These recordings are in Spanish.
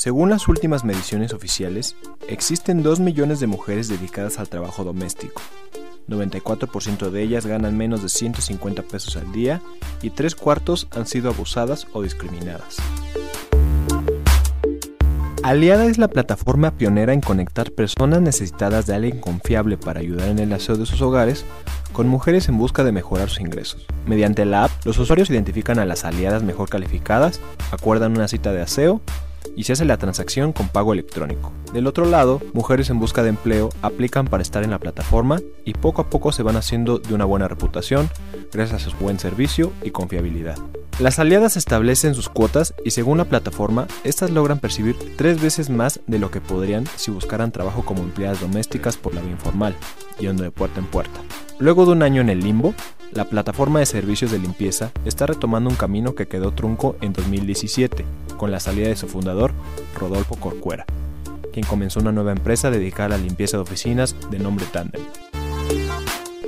Según las últimas mediciones oficiales, existen 2 millones de mujeres dedicadas al trabajo doméstico. 94% de ellas ganan menos de 150 pesos al día y tres cuartos han sido abusadas o discriminadas. Aliada es la plataforma pionera en conectar personas necesitadas de alguien confiable para ayudar en el aseo de sus hogares con mujeres en busca de mejorar sus ingresos. Mediante la app, los usuarios identifican a las aliadas mejor calificadas, acuerdan una cita de aseo y se hace la transacción con pago electrónico. Del otro lado, mujeres en busca de empleo aplican para estar en la plataforma y poco a poco se van haciendo de una buena reputación gracias a su buen servicio y confiabilidad. Las aliadas establecen sus cuotas y según la plataforma, estas logran percibir tres veces más de lo que podrían si buscaran trabajo como empleadas domésticas por la vía informal, yendo de puerta en puerta. Luego de un año en el limbo, la plataforma de servicios de limpieza está retomando un camino que quedó trunco en 2017, con la salida de su fundador, Rodolfo Corcuera, quien comenzó una nueva empresa dedicada a la limpieza de oficinas de nombre Tandem.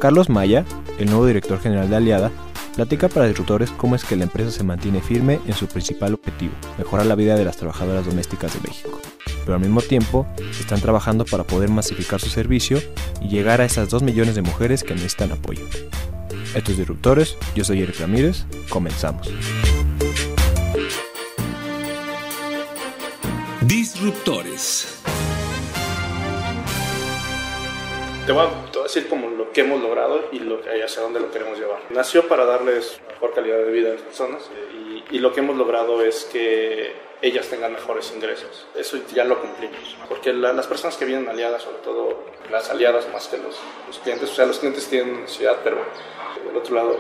Carlos Maya, el nuevo director general de Aliada, platica para disruptores cómo es que la empresa se mantiene firme en su principal objetivo, mejorar la vida de las trabajadoras domésticas de México. Pero al mismo tiempo, están trabajando para poder masificar su servicio y llegar a esas 2 millones de mujeres que necesitan apoyo. Estos disruptores, yo soy Eric Ramírez, comenzamos. Disruptores. Te voy, a, decir como lo que hemos logrado y lo, hacia dónde lo queremos llevar. Nació para darles mejor calidad de vida a las personas y, y lo que hemos logrado es que ellas tengan mejores ingresos. Eso ya lo cumplimos. Porque la, las personas que vienen aliadas, sobre todo las aliadas más que los, los, clientes, o sea, los clientes tienen necesidad, pero del otro lado,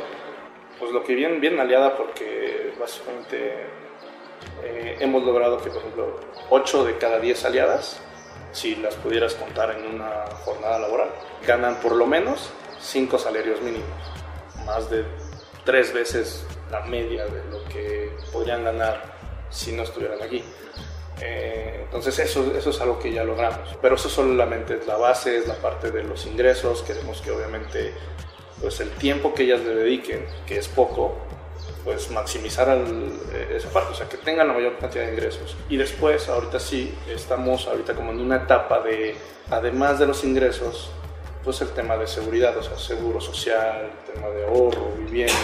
pues lo que vienen, vienen aliada porque básicamente eh, hemos logrado que, por ejemplo, 8 de cada 10 aliadas si las pudieras contar en una jornada laboral, ganan por lo menos cinco salarios mínimos, más de tres veces la media de lo que podrían ganar si no estuvieran aquí. Eh, entonces eso, eso es algo que ya logramos, pero eso solamente es la base, es la parte de los ingresos, queremos que obviamente pues el tiempo que ellas le dediquen, que es poco, pues maximizar el, esa parte, o sea, que tengan la mayor cantidad de ingresos. Y después, ahorita sí, estamos ahorita como en una etapa de, además de los ingresos, pues el tema de seguridad, o sea, seguro social, tema de ahorro, vivienda.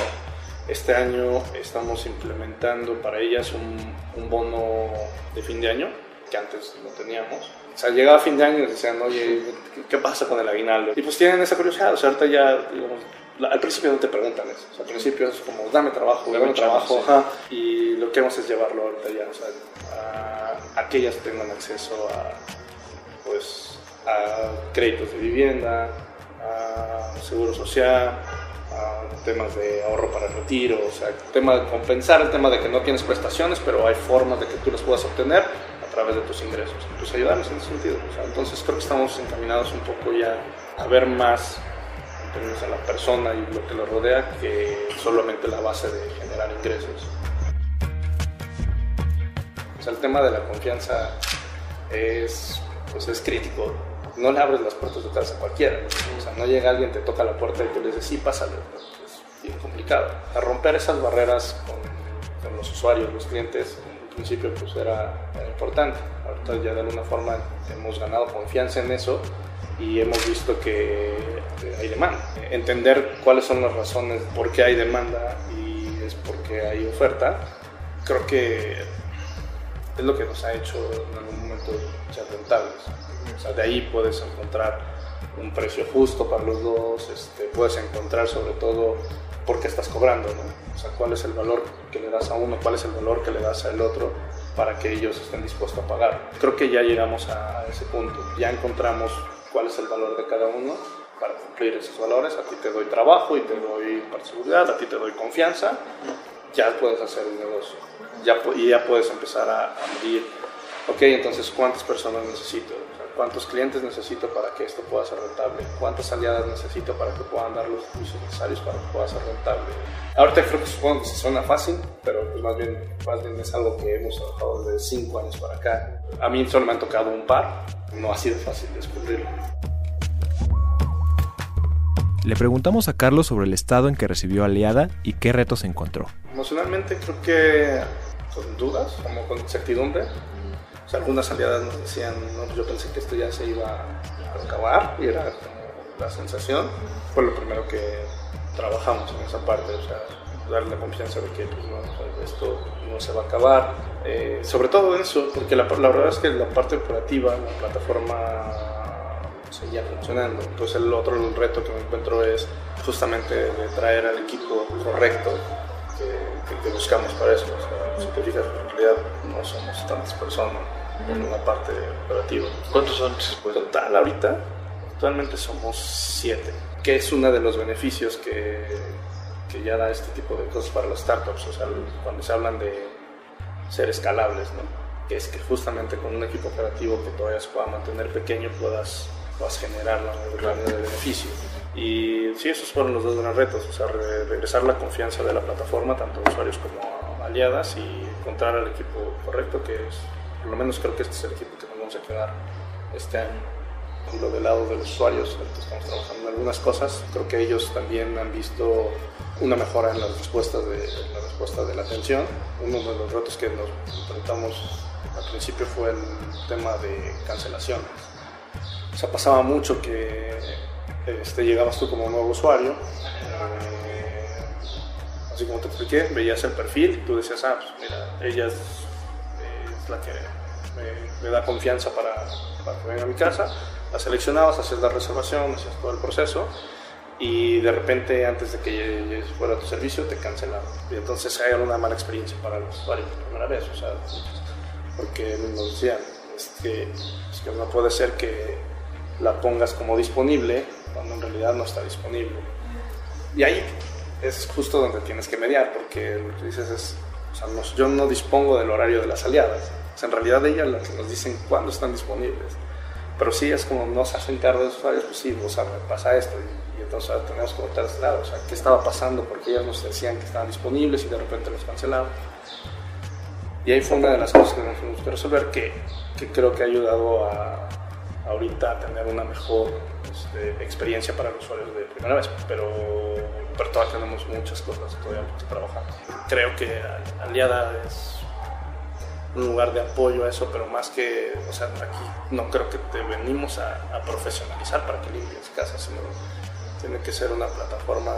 Este año estamos implementando para ellas un, un bono de fin de año, que antes no teníamos. O sea, llegaba fin de año y decían, oye, ¿qué pasa con el aguinaldo? Y pues tienen esa curiosidad, o sea, ahorita ya, digamos, al principio no te preguntan eso, o sea, al principio es como dame trabajo, dame trabajo, ajá, y lo que hacemos es llevarlo ahorita ya, o sea, a, a que ellas tengan acceso a, pues, a créditos de vivienda, a seguro social, a temas de ahorro para el retiro, o sea, tema de compensar el tema de que no tienes prestaciones, pero hay formas de que tú las puedas obtener a través de tus ingresos, pues ayudarles en ese sentido, o sea, entonces creo que estamos encaminados un poco ya a ver más a la persona y lo que lo rodea que solamente la base de generar ingresos. El tema de la confianza es, pues es crítico. No le abres las puertas de casa a cualquiera. O sea, no llega alguien, te toca la puerta y tú le dices, sí, pásale. Es bien complicado. A romper esas barreras con, con los usuarios, los clientes, en principio pues era, era importante. Ahorita ya de alguna forma hemos ganado confianza en eso y hemos visto que hay demanda. Entender cuáles son las razones por qué hay demanda y es porque hay oferta, creo que es lo que nos ha hecho en algún momento ser rentables. O sea, de ahí puedes encontrar un precio justo para los dos, este, puedes encontrar sobre todo por qué estás cobrando, ¿no? o sea, cuál es el valor que le das a uno, cuál es el valor que le das al otro para que ellos estén dispuestos a pagar. Creo que ya llegamos a ese punto, ya encontramos cuál es el valor de cada uno para cumplir esos valores, a ti te doy trabajo y te doy seguridad, a ti te doy confianza, ya puedes hacer un negocio. Ya, y ya puedes empezar a, a medir, ok, entonces cuántas personas necesito, cuántos clientes necesito para que esto pueda ser rentable, cuántas aliadas necesito para que puedan dar los servicios necesarios para que pueda ser rentable. Ahorita creo que supongo que suena fácil, pero pues más bien, más bien es algo que hemos trabajado desde cinco años para acá. A mí solo me han tocado un par, no ha sido fácil descubrirlo. Le preguntamos a Carlos sobre el estado en que recibió Aliada y qué retos encontró. Emocionalmente creo que con dudas, como con incertidumbre, o sea, algunas aliadas nos decían, no, pues yo pensé que esto ya se iba a acabar y era como la sensación. Fue lo primero que trabajamos en esa parte, o sea, darle la confianza de que pues, no, esto no se va a acabar. Eh, sobre todo eso, porque la, la, verdad es que la parte operativa, la plataforma seguía funcionando. Entonces el otro el reto que me encuentro es justamente de traer al equipo correcto que, que, buscamos para eso. O sea, si te fijas, en realidad no somos tantas personas en una parte operativa. ¿Cuántos son? Total, ahorita, actualmente somos siete, que es uno de los beneficios que, que ya da este tipo de cosas para las startups, o sea, cuando se hablan de ser escalables, ¿no? que es que justamente con un equipo operativo que todavía se pueda mantener pequeño puedas, puedas generar la mayor de beneficio. Y sí, esos fueron los dos grandes retos, o sea, regresar la confianza de la plataforma, tanto usuarios como aliadas, y encontrar al equipo correcto, que es por lo menos creo que este es el equipo que nos vamos a quedar este año. Y lo del lado de los usuarios, estamos trabajando en algunas cosas, creo que ellos también han visto una mejora en las respuestas de, la respuesta de la atención. Uno de los retos que nos enfrentamos al principio fue el tema de cancelaciones. O sea, pasaba mucho que este, llegabas tú como nuevo usuario, eh, así como te expliqué, veías el perfil, tú decías, ah, pues mira, ella es la que me, da confianza para, para, venga a mi casa. La seleccionabas, hacías la reservación, hacías todo el proceso y de repente antes de que fuera tu servicio te cancelaban. Y entonces hay una mala experiencia para los usuarios por primera vez, o sea, porque nos decían, es que, es que no puede ser que la pongas como disponible cuando en realidad no está disponible. Y ahí es justo donde tienes que mediar, porque lo que dices es, o sea, yo no dispongo del horario de las aliadas, en realidad ellas las que nos dicen cuándo están disponibles. Pero sí es como no se hacen cargo los usuarios, pues sí, o sea, pasa esto. Y, entonces tenemos que volver a este lado. O sea, ¿qué estaba pasando? Porque ellas nos decían que estaban disponibles y de repente los cancelaban. Y ahí fue una de las cosas que nos que resolver, que, que creo que ha ayudado a, ahorita a tener una mejor este, experiencia para los usuarios de primera vez. Pero, pero todavía tenemos muchas cosas todavía que trabajar. Creo que Aliada es un lugar de apoyo a eso, pero más que, o sea, aquí no creo que te venimos a, profesionalizar para que limpies casa, sino tiene que ser una plataforma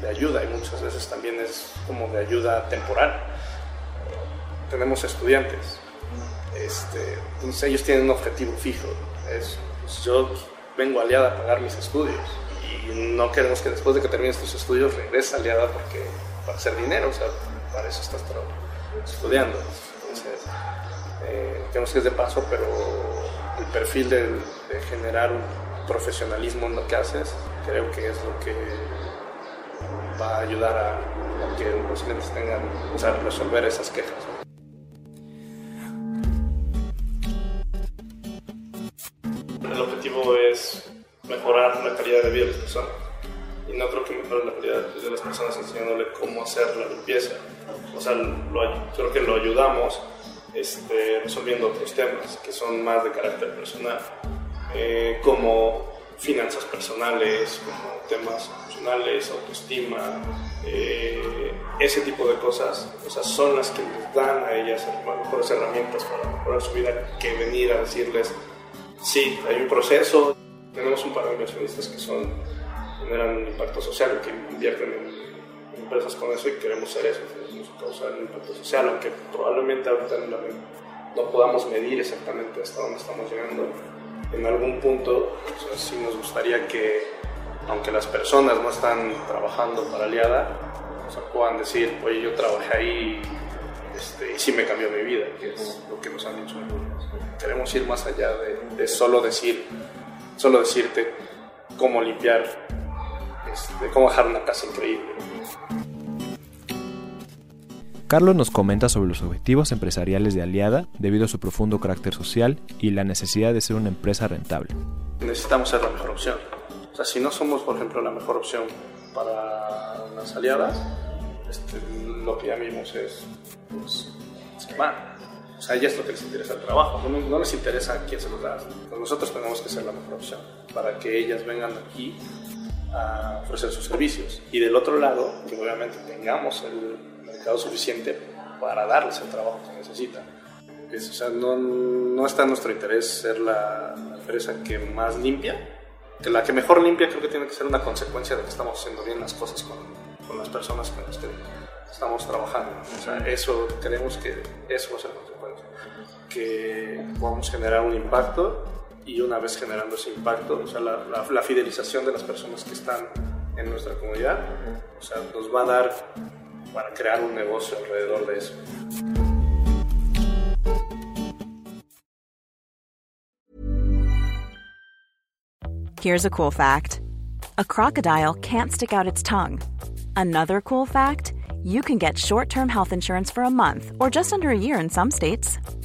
de ayuda y muchas veces también es como de ayuda temporal. Tenemos estudiantes, este, ellos tienen un objetivo fijo, es, pues yo vengo aliada a pagar mis estudios y no queremos que después de que termines tus estudios regreses aliada porque para hacer dinero, o sea, para eso estás estudiando. Eh, que es de paso, pero el perfil de, generar un profesionalismo en lo que haces, creo que es lo que va a ayudar a, que los clientes tengan, o sea, resolver esas quejas. El objetivo es mejorar la calidad de vida de las personas. Y no creo que mejore la calidad de las personas enseñándole cómo hacer la limpieza. O sea, creo que lo ayudamos este, resolviendo otros temas que son más de carácter personal, eh, como finanzas personales, como temas emocionales, autoestima, eh, ese tipo de cosas, o sea, son las que les dan a ellas mejores herramientas para mejorar su vida que venir a decirles, sí, hay un proceso, tenemos un par de inversionistas que son, generan impacto social, que invierten en empresas con eso y queremos ser eso, queremos causar un impacto social, aunque probablemente ahorita no, podamos medir exactamente hasta dónde estamos llegando. En algún punto, sí nos gustaría que, aunque las personas no están trabajando para Aliada, puedan decir, oye, yo trabajé ahí este, y sí me cambió mi vida, que es lo que nos han dicho Queremos ir más allá de, de solo decir, solo decirte cómo limpiar, este, cómo dejar una casa increíble. Carlos nos comenta sobre los objetivos empresariales de Aliada debido a su profundo carácter social y la necesidad de ser una empresa rentable. Necesitamos ser la mejor opción. O sea, si no somos, por ejemplo, la mejor opción para las aliadas, este, lo que ya vimos es, pues, se van. O sea, a ellas lo que les interesa el trabajo, no, no les interesa quién se los da. Pues nosotros tenemos que ser la mejor opción para que ellas vengan aquí a ofrecer sus servicios. Y del otro lado, que obviamente tengamos el suficiente para darles el trabajo que necesitan. o sea, no, no, está en nuestro interés ser la, empresa que más limpia, que la que mejor limpia creo que tiene que ser una consecuencia de que estamos haciendo bien las cosas con, con las personas con las que estamos trabajando. O sea, eso, creemos que eso va a ser consecuencia. Que podamos generar un impacto y una vez generando ese impacto, o sea, la, la, la fidelización de las personas que están en nuestra comunidad, o sea, nos va a dar para crear un negocio alrededor de eso. Here's a cool fact. A crocodile can't stick out its tongue. Another cool fact, you can get short-term health insurance for a month or just under a year in some states.